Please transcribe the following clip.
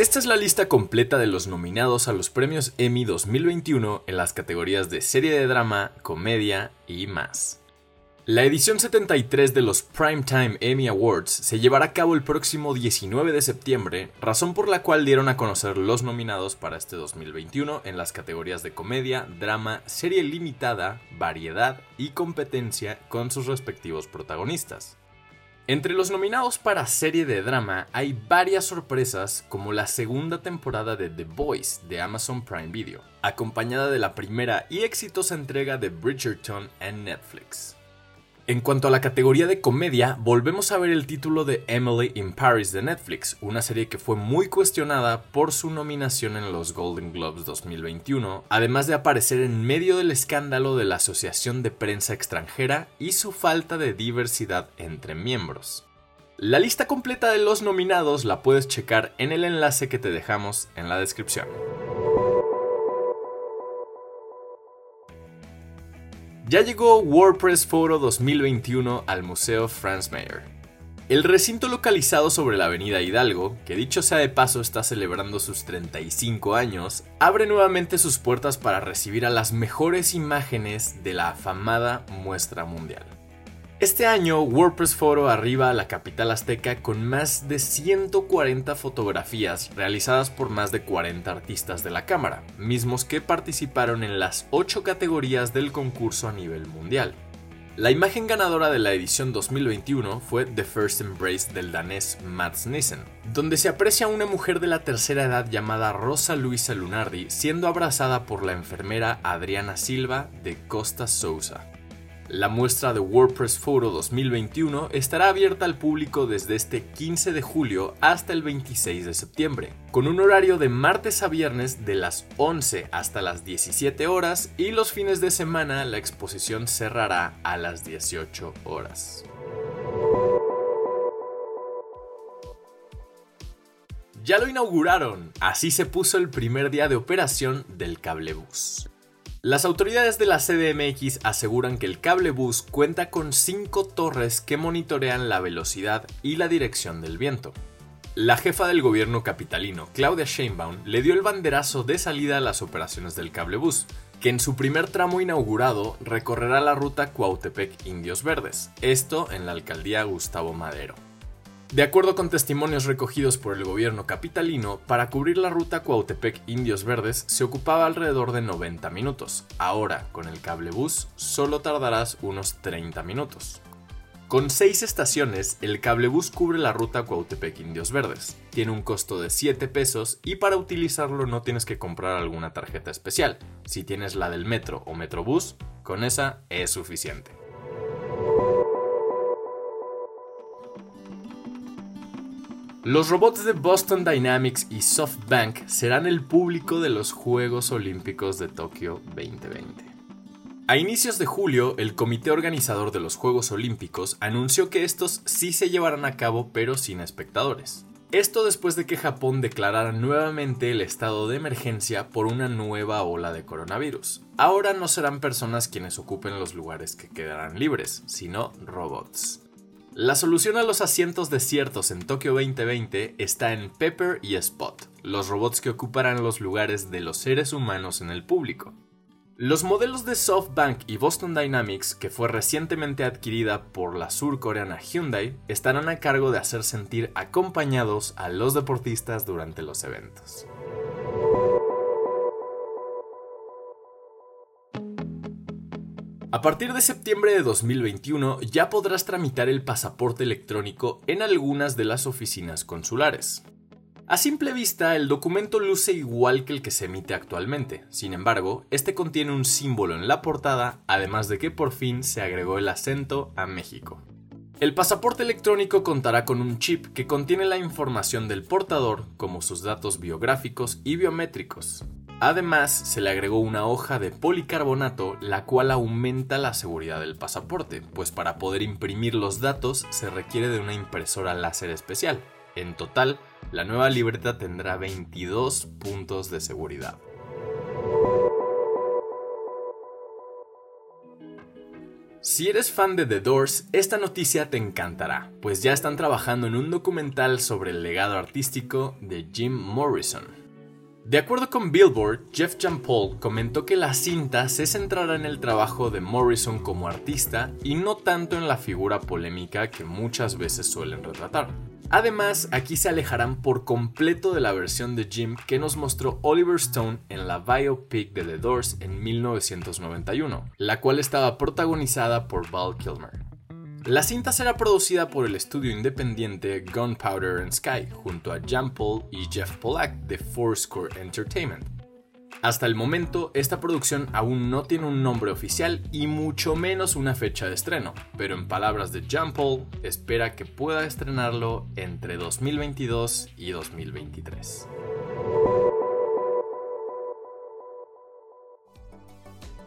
Esta es la lista completa de los nominados a los premios Emmy 2021 en las categorías de serie de drama, comedia y más. La edición 73 de los Primetime Emmy Awards se llevará a cabo el próximo 19 de septiembre, razón por la cual dieron a conocer los nominados para este 2021 en las categorías de comedia, drama, serie limitada, variedad y competencia con sus respectivos protagonistas. Entre los nominados para serie de drama hay varias sorpresas como la segunda temporada de The Voice de Amazon Prime Video, acompañada de la primera y exitosa entrega de Bridgerton en Netflix. En cuanto a la categoría de comedia, volvemos a ver el título de Emily in Paris de Netflix, una serie que fue muy cuestionada por su nominación en los Golden Globes 2021, además de aparecer en medio del escándalo de la Asociación de Prensa Extranjera y su falta de diversidad entre miembros. La lista completa de los nominados la puedes checar en el enlace que te dejamos en la descripción. Ya llegó WordPress Photo 2021 al Museo Franz Mayer. El recinto localizado sobre la avenida Hidalgo, que dicho sea de paso está celebrando sus 35 años, abre nuevamente sus puertas para recibir a las mejores imágenes de la afamada muestra mundial. Este año, WordPress Photo arriba a la capital azteca con más de 140 fotografías realizadas por más de 40 artistas de la cámara, mismos que participaron en las 8 categorías del concurso a nivel mundial. La imagen ganadora de la edición 2021 fue The First Embrace del danés Mats Nissen, donde se aprecia a una mujer de la tercera edad llamada Rosa Luisa Lunardi siendo abrazada por la enfermera Adriana Silva de Costa Sousa. La muestra de WordPress Photo 2021 estará abierta al público desde este 15 de julio hasta el 26 de septiembre, con un horario de martes a viernes de las 11 hasta las 17 horas y los fines de semana la exposición cerrará a las 18 horas. Ya lo inauguraron, así se puso el primer día de operación del cablebus. Las autoridades de la CDMX aseguran que el cable bus cuenta con cinco torres que monitorean la velocidad y la dirección del viento. La jefa del gobierno capitalino, Claudia Sheinbaum, le dio el banderazo de salida a las operaciones del cablebús, que en su primer tramo inaugurado recorrerá la ruta Cuautepec Indios Verdes, esto en la alcaldía Gustavo Madero. De acuerdo con testimonios recogidos por el gobierno capitalino, para cubrir la ruta Cuautepec Indios Verdes se ocupaba alrededor de 90 minutos. Ahora, con el cablebús, solo tardarás unos 30 minutos. Con 6 estaciones, el cablebús cubre la ruta Cuautepec Indios Verdes. Tiene un costo de 7 pesos y para utilizarlo no tienes que comprar alguna tarjeta especial. Si tienes la del metro o metrobús, con esa es suficiente. Los robots de Boston Dynamics y SoftBank serán el público de los Juegos Olímpicos de Tokio 2020. A inicios de julio, el comité organizador de los Juegos Olímpicos anunció que estos sí se llevarán a cabo pero sin espectadores. Esto después de que Japón declarara nuevamente el estado de emergencia por una nueva ola de coronavirus. Ahora no serán personas quienes ocupen los lugares que quedarán libres, sino robots. La solución a los asientos desiertos en Tokio 2020 está en Pepper y Spot, los robots que ocuparán los lugares de los seres humanos en el público. Los modelos de SoftBank y Boston Dynamics, que fue recientemente adquirida por la surcoreana Hyundai, estarán a cargo de hacer sentir acompañados a los deportistas durante los eventos. A partir de septiembre de 2021 ya podrás tramitar el pasaporte electrónico en algunas de las oficinas consulares. A simple vista, el documento luce igual que el que se emite actualmente, sin embargo, este contiene un símbolo en la portada, además de que por fin se agregó el acento a México. El pasaporte electrónico contará con un chip que contiene la información del portador, como sus datos biográficos y biométricos. Además, se le agregó una hoja de policarbonato, la cual aumenta la seguridad del pasaporte, pues para poder imprimir los datos se requiere de una impresora láser especial. En total, la nueva libreta tendrá 22 puntos de seguridad. Si eres fan de The Doors, esta noticia te encantará, pues ya están trabajando en un documental sobre el legado artístico de Jim Morrison. De acuerdo con Billboard, Jeff Jan Paul comentó que la cinta se centrará en el trabajo de Morrison como artista y no tanto en la figura polémica que muchas veces suelen retratar. Además, aquí se alejarán por completo de la versión de Jim que nos mostró Oliver Stone en la biopic de The Doors en 1991, la cual estaba protagonizada por Val Kilmer. La cinta será producida por el estudio independiente Gunpowder and Sky, junto a Jan Paul y Jeff Pollack de Fourscore Entertainment. Hasta el momento, esta producción aún no tiene un nombre oficial y mucho menos una fecha de estreno, pero en palabras de Jean Paul, espera que pueda estrenarlo entre 2022 y 2023.